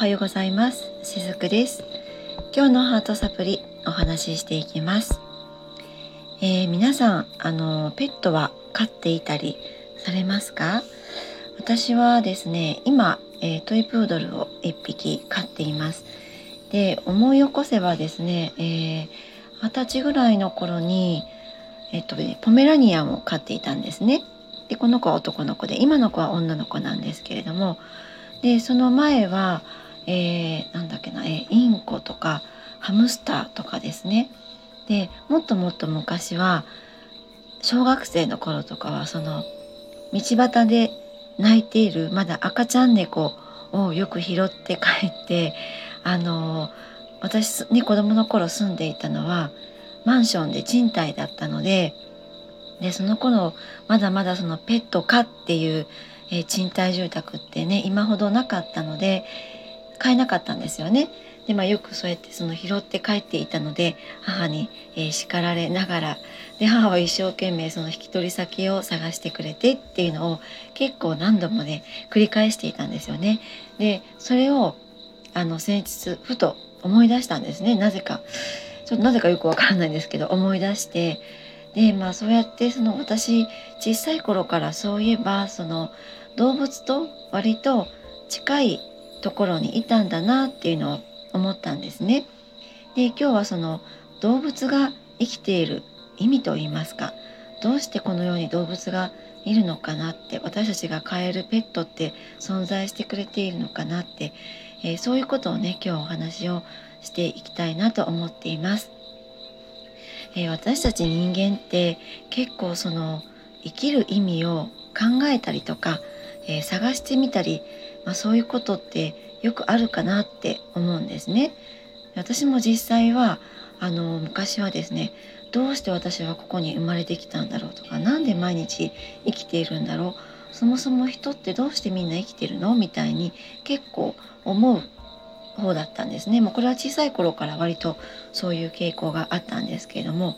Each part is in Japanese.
はようございます。しずくです。今日のハートサプリお話ししていきます、えー、皆さんあのペットは飼っていたりされますか？私はですね今、えー、トイプードルを1匹飼っています。で思い起こせばですね、えー、20歳ぐらいの頃にえっと、ポメラニアンを飼っていたんですね。でこの子は男の子で今の子は女の子なんですけれども。でその前は、えー、なんだっけな、えー、インコとかハムスターとかですね。でもっともっと昔は小学生の頃とかはその道端で泣いているまだ赤ちゃん猫をよく拾って帰ってあの私ね子供の頃住んでいたのはマンションで賃貸だったのででその頃まだまだそのペット可っていう、えー、賃貸住宅ってね今ほどなかったので買えなかったんですよね。でまあ、よくそうやってその拾って帰っていたので母に、えー、叱られながらで母は一生懸命その引き取り先を探してくれてっていうのを結構何度もね繰り返していたんですよね。でそれをあの先日ふと思い出したんですねなぜか。ちょっとなぜかよくわからないんですけど思い出してでまあそうやってその私小さい頃からそういえばその動物と割と近いところにいたんだなっていうのを思ったんですね。で今日はその動物が生きている意味といいますかどうしてこのように動物がいるのかなって私たちが飼えるペットって存在してくれているのかなって、えー、そういうことをね今日お話をしていきたいなと思っています。えー、私たち人間って結構その生きる意味を考えたりとか、えー、探してみたり、まあ、そういうことってよくあるかなって思うんですね。私も実際はあの昔はですねどうして私はここに生まれてきたんだろうとか何で毎日生きているんだろうそもそも人ってどうしてみんな生きてるの？みたいに結構思う方だったんですね。もうこれは小さい頃から割とそういう傾向があったんですけれども。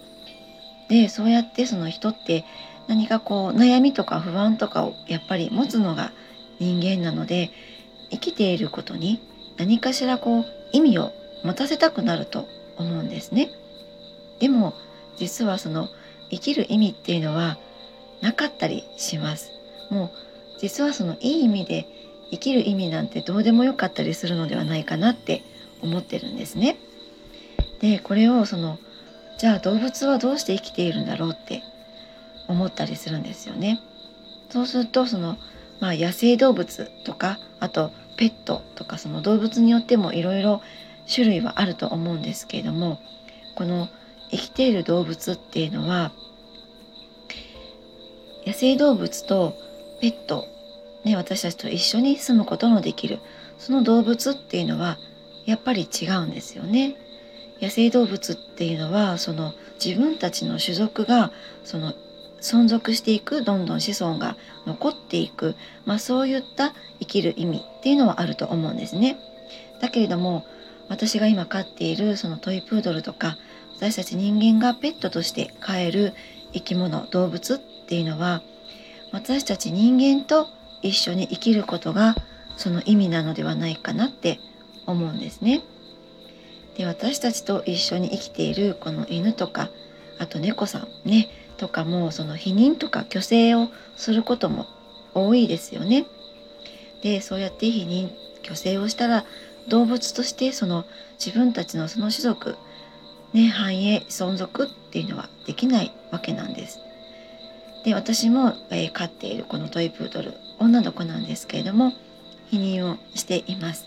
でそうやってその人って何かこう悩みとか不安とかをやっぱり持つのが人間なので生きていることに何かしらこう意味を持たせたくなると思うんですね。でも実はその生きる意味っていうのはなかったりします。もう実はそのいい意味で生きる意味なんてどうでもよかったりするのではないかなって思ってるんですね。でこれをそのじゃあ動物はどうして生きているんだろうって思ったりするんですよね。そうするとその、まあ、野生動物とかあとペットとかその動物によってもいろいろ種類はあると思うんですけれどもこの生きている動物っていうのは野生動物とペットね、私たちと一緒に住むことのできるその動物っていうのはやっぱり違うんですよね。野生動物っていうのはその自分たちの種族がその存続していくどんどん子孫が残っていく、まあ、そういった生きる意味っていうのはあると思うんですね。だけれども私が今飼っているそのトイプードルとか私たち人間がペットとして飼える生き物動物っていうのは私たち人間と一緒に生きることがその意味なのではないかなって思うんですね。で私たちと一緒に生きているこの犬とかあと猫さんねとかもその避妊とか虚勢をすることも多いですよね。でそうやって避妊虚勢をしたら動物としてその自分たちのその種族ね繁栄存続っていうのはできないわけなんです。で私も、えー、飼っているこのトイプードル女の子なんですけれども避妊をしています。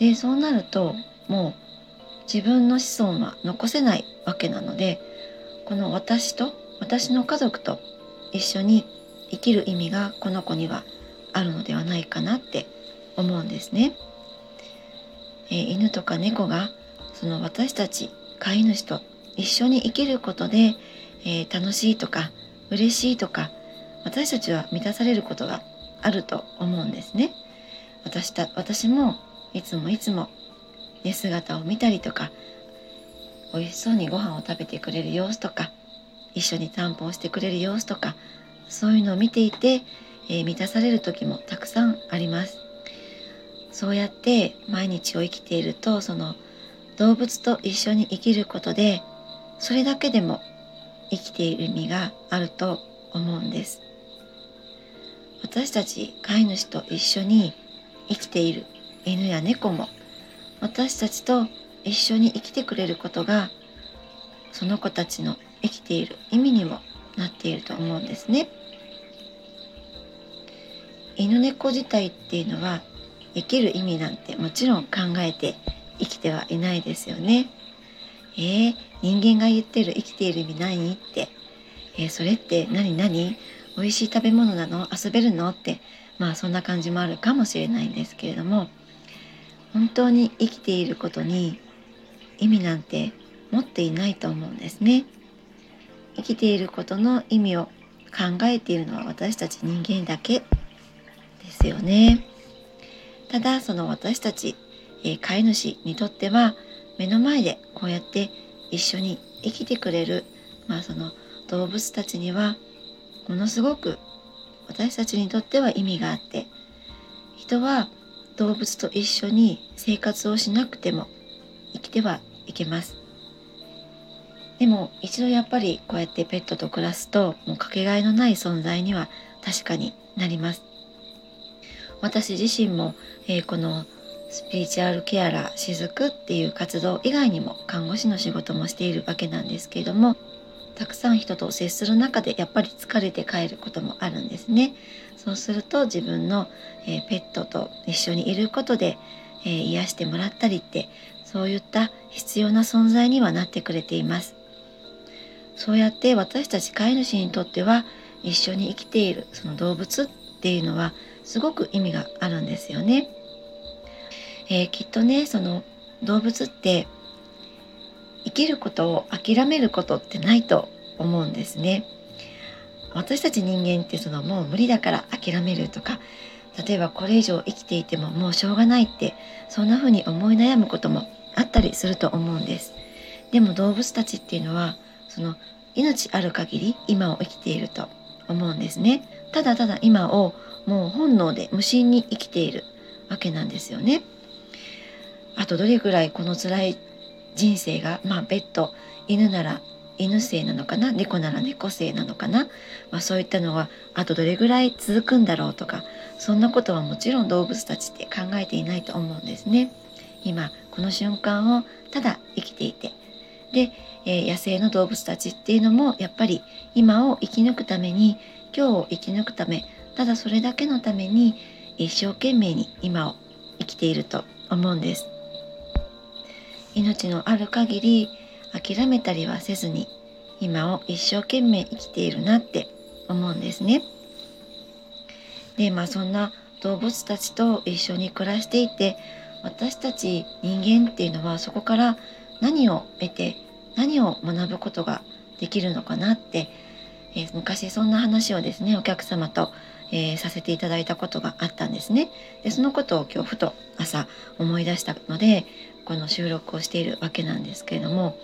でそうなるともう自分の子孫は残せないわけなのでこの私と私の家族と一緒に生きる意味がこの子にはあるのではないかなって思うんですね。えー、犬とか猫がその私たち飼い主と一緒に生きることで、えー、楽しいとか嬉しいとか私たちは満たされることがあると思うんですね。私た私もいつもいつも寝姿を見たりとか美味しそうにご飯を食べてくれる様子とか一緒に散歩をしてくれる様子とかそういうのを見ていて、えー、満たされる時もたくさんあります。そうやって毎日を生きているとその動物と一緒に生きることでそれだけでも生きている意味があると思うんです私たち飼い主と一緒に生きている犬や猫も私たちと一緒に生きてくれることがその子たちの生きている意味にもなっていると思うんですね。犬猫自体っていうのは生きる意味なんてもちろん考えて生きてはいないですよね。えー、人間が言ってる生きている意味何って、えー、それって何何？美味しい食べ物なの？遊べるの？ってまあそんな感じもあるかもしれないんですけれども本当に生きていることに意味なんて持っていないと思うんですね。生きていることの意味を考えているのは私たち人間だけですよね。ただその私たち、えー、飼い主にとっては目の前でこうやって一緒に生きてくれる、まあ、その動物たちにはものすごく私たちにとっては意味があって人は動物と一緒に生活をしなくても生きてはいけます。でも一度やっぱりこうやってペットと暮らすともうかけがえのない存在には確かになります。私自身も、えー、このスピリチュアルケアラーしずくっていう活動以外にも看護師の仕事もしているわけなんですけれどもたくさん人と接する中でやっぱり疲れて帰ることもあるんですね。そうすると自分の、えー、ペットと一緒にいることで、えー、癒してもらったりってそういった必要な存在にはなってくれていますそうやって私たち飼い主にとっては一緒に生きているその動物っていうのはすごく意味があるんですよね。えー、きっとねその動物って生きることを諦めることってないと思うんですね。私たち人間ってそのもう無理だから諦めるとか例えばこれ以上生きていてももうしょうがないってそんな風に思い悩むこともあったりすると思うんです。でも動物たちっていうのはその命ある限り今を生きていると思うんですね。ただただ今をもう本能で無心に生きているわけなんですよね。あとどれぐらいこの辛い人生がまあベッド犬なら犬性なのかな？猫なら猫性なのかな、まあ、そういったのはあとどれぐらい続くんだろうとかそんなことはもちろん動物たちって考えていないと思うんですね。今この瞬間をただ生きていて。で、えー、野生の動物たちっていうのもやっぱり今を生き抜くために今日を生き抜くためただそれだけのために一生懸命に今を生きていると思うんです。命のある限り諦めたりはせずに今を一生懸命生きているなって思うんですね。でまあそんな動物たちと一緒に暮らしていて私たち人間っていうのはそこから何を得て何を学ぶことができるのかなって、えー、昔そんな話をですねお客様と、えー、させていただいたことがあったんですね。でそのことを今日ふと朝思い出したのでこの収録をしているわけなんですけれども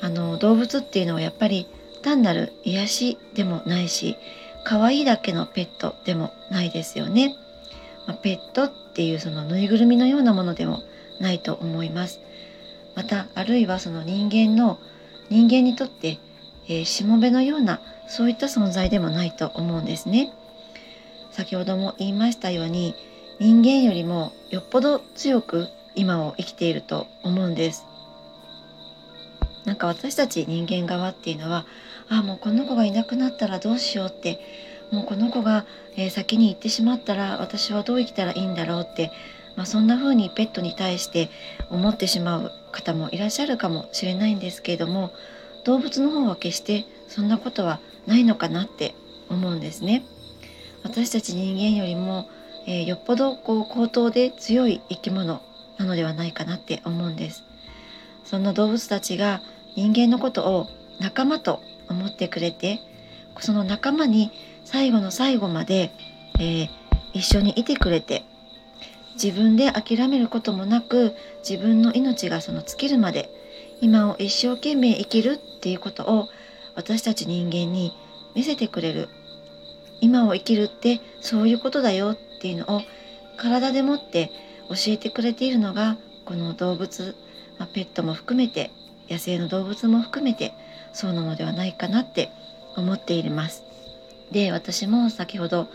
あの動物っていうのはやっぱり単なる癒しでもないし可愛いだけのペットでもないですよね。まあ、ペットっていうそのぬいぐるみのようなものでもないと思います。またあるいはその人間の人間にとって、えー、しもべのようなそういった存在でもないと思うんですね。先ほども言いましたように人間よりもよっぽど強く今を生きていると思うんです。なんか私たち人間側っていうのはあもうこの子がいなくなったらどうしようってもうこの子が、え、先に行ってしまったら私はどう生きたらいいんだろうってまあ、そんな風にペットに対して思ってしまう方もいらっしゃるかもしれないんですけれども動物の方は決してそんなことはないのかなって思うんですね。私たち人間よりも、えー、よっぽどこう高等で強い生き物なのではないかなって思うんです。そんな動物たちが人間のことを仲間と思ってくれてその仲間に最後の最後まで、えー、一緒にいてくれて自分で諦めることもなく自分の命がその尽きるまで今を一生懸命生きるっていうことを私たち人間に見せてくれる。今を生きるってそういうことだよっていうのを体でもって教えてくれているのがこの動物、まあ、ペットも含めて野生の動物も含めてそうなのではないかなって思っています。で私も先ほど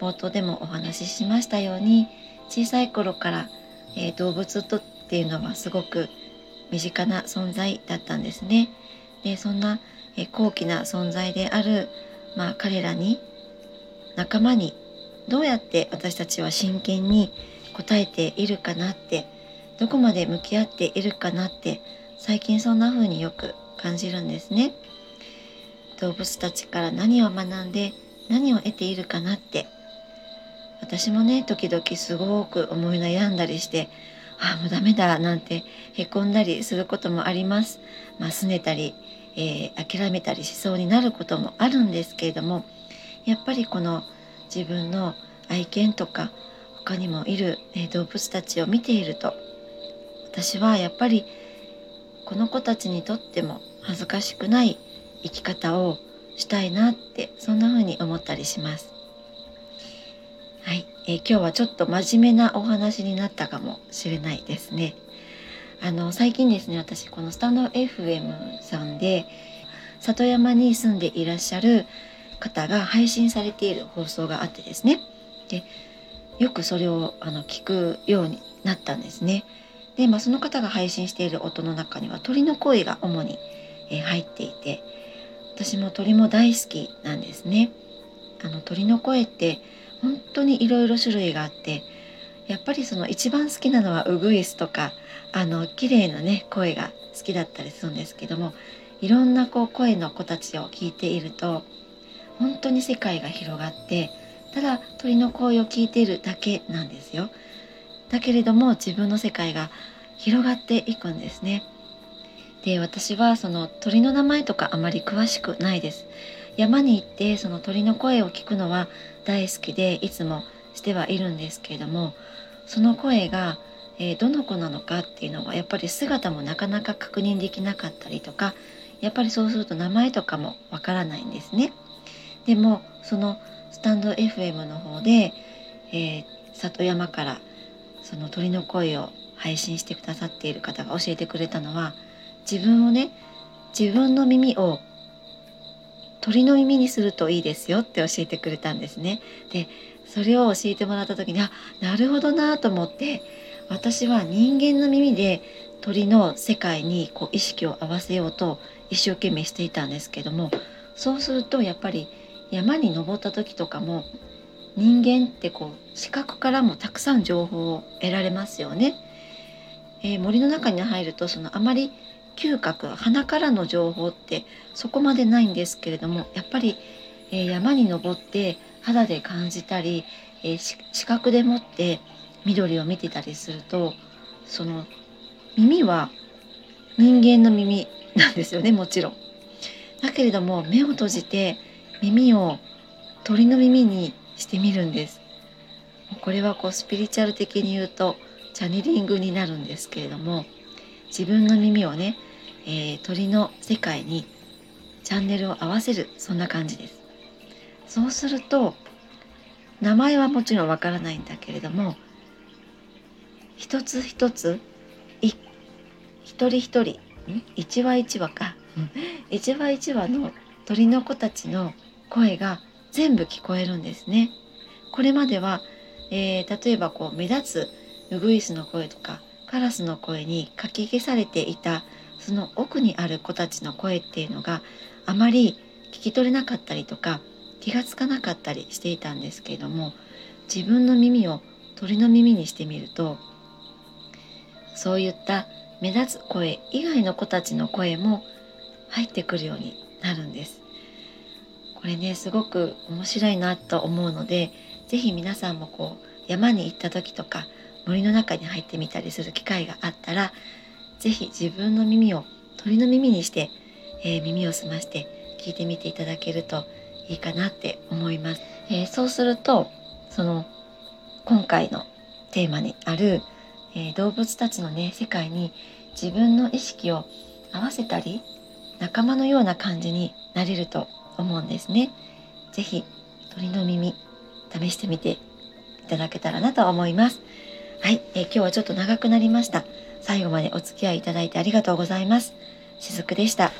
冒頭でもお話ししましたように小さい頃から、えー、動物とっていうのはすごく身近な存在だったんですね。でそんな、えー、高貴な存在である、まあ、彼らに仲間にどうやって私たちは真剣に答えているかなってどこまで向き合っているかなって最近そんな風によく感じるんですね。動物たちから何を学んで何を得ているかなって私もね時々すごく思い悩んだりしてああもうダメだなんてへこんだりすることもあります。まあ、拗ねたり、えー、諦めたりしそうになることもあるんですけれどもやっぱりこの自分の愛犬とか他にもいる、ね、動物たちを見ていると私はやっぱりこの子たちにとっても恥ずかしくない生き方をしたいなってそんな風に思ったりします。はい、えー、今日はちょっと真面目なお話になったかもしれないですね。あの最近ですね私このスタンド FM さんで里山に住んでいらっしゃる方が配信されている放送があってですねでよくそれをあの聞くようになったんですね。で、まあ、その方が配信している音の中には鳥の声が主に、えー、入っていて私も鳥も大好きなんですね。あの鳥の声って本当にいろいろ種類があってやっぱりその一番好きなのはウグイスとかあの綺麗なね声が好きだったりするんですけどもいろんなこう声の子たちを聞いていると本当に世界が広がってただ鳥の声を聞いているだけなんですよ。だけれども自分の世界が広がっていくんですね。で私はその鳥の名前とかあまり詳しくないです。山に行ってその鳥の声を聞くのは大好きでいつもしてはいるんですけれどもその声が、えー、どの子なのかっていうのはやっぱり姿もなかなか確認できなかったりとかやっぱりそうすると名前とかもわからないんですね。でもそのスタンド FM の方で、えー、里山からその鳥の声を配信してくださっている方が教えてくれたのは自分をね自分の耳を鳥の耳にするといいですよって教えてくれたんですね。でそれを教えてもらった時にあなるほどなと思って私は人間の耳で鳥の世界にこう意識を合わせようと一生懸命していたんですけどもそうするとやっぱり山に登った時とかも人間ってこう視覚からもたくさん情報を得られますよね。えー、森の中に入るとそのあまり嗅覚鼻からの情報ってそこまでないんですけれどもやっぱり、えー、山に登って肌で感じたり、えー、視覚でもって緑を見てたりするとその耳は人間の耳なんですよねもちろん。だけれども目を閉じて耳を鳥の耳にしてみるんですこれはこうスピリチュアル的に言うとチャネリングになるんですけれども自分の耳をね、えー、鳥の世界にチャンネルを合わせるそんな感じです。そうすると名前はもちろんわからないんだけれども一つ一つ一人一人一話一話か。一話一話の鳥の子たちの声が全部聞こえるんですね。これまでは、えー、例えばこう目立つウグイスの声とかカラスの声にかき消されていたその奥にある子たちの声っていうのがあまり聞き取れなかったりとか気がつかなかったりしていたんですけれども自分の耳を鳥の耳にしてみるとそういった目立つ声以外の子たちの声も入ってくるようになるんです。これねすごく面白いなと思うので是非皆さんもこう山に行った時とか森の中に入ってみたりする機会があったら是非自分の耳を鳥の耳にして、えー、耳を澄まして聞いてみていただけるといいかなって思います。えー、そうするとその今回のテーマにある、えー、動物たちのね世界に自分の意識を合わせたり仲間のような感じになれると思うんですね。是非鳥の耳試してみていただけたらなと思います。はい、えー、今日はちょっと長くなりました。最後までお付き合いいただいてありがとうございます。しずくでした。